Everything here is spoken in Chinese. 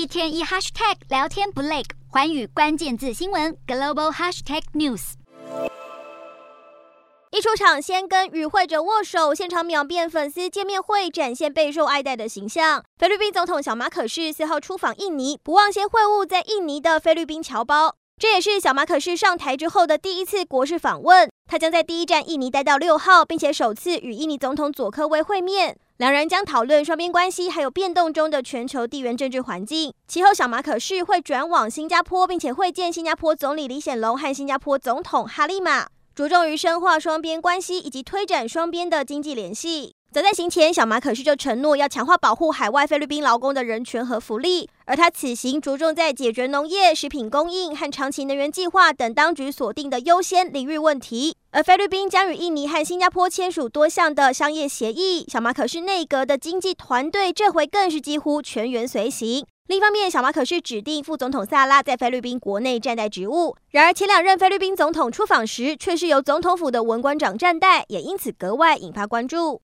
一天一 hashtag 聊天不累，环宇关键字新闻 global hashtag news。一出场先跟与会者握手，现场秒变粉丝见面会，展现备受爱戴的形象。菲律宾总统小马可是四号出访印尼，不忘先会晤在印尼的菲律宾侨胞。这也是小马可是上台之后的第一次国事访问。他将在第一站印尼待到六号，并且首次与印尼总统佐科威会面。两人将讨论双边关系，还有变动中的全球地缘政治环境。其后，小马可是会转往新加坡，并且会见新加坡总理李显龙和新加坡总统哈利玛。着重于深化双边关系以及推展双边的经济联系。早在行前，小马可是就承诺要强化保护海外菲律宾劳工的人权和福利。而他此行着重在解决农业、食品供应和长期能源计划等当局锁定的优先领域问题。而菲律宾将与印尼和新加坡签署多项的商业协议。小马可是内阁的经济团队这回更是几乎全员随行。另一方面，小马可是指定副总统萨拉在菲律宾国内暂代职务。然而，前两任菲律宾总统出访时，却是由总统府的文官长暂代，也因此格外引发关注。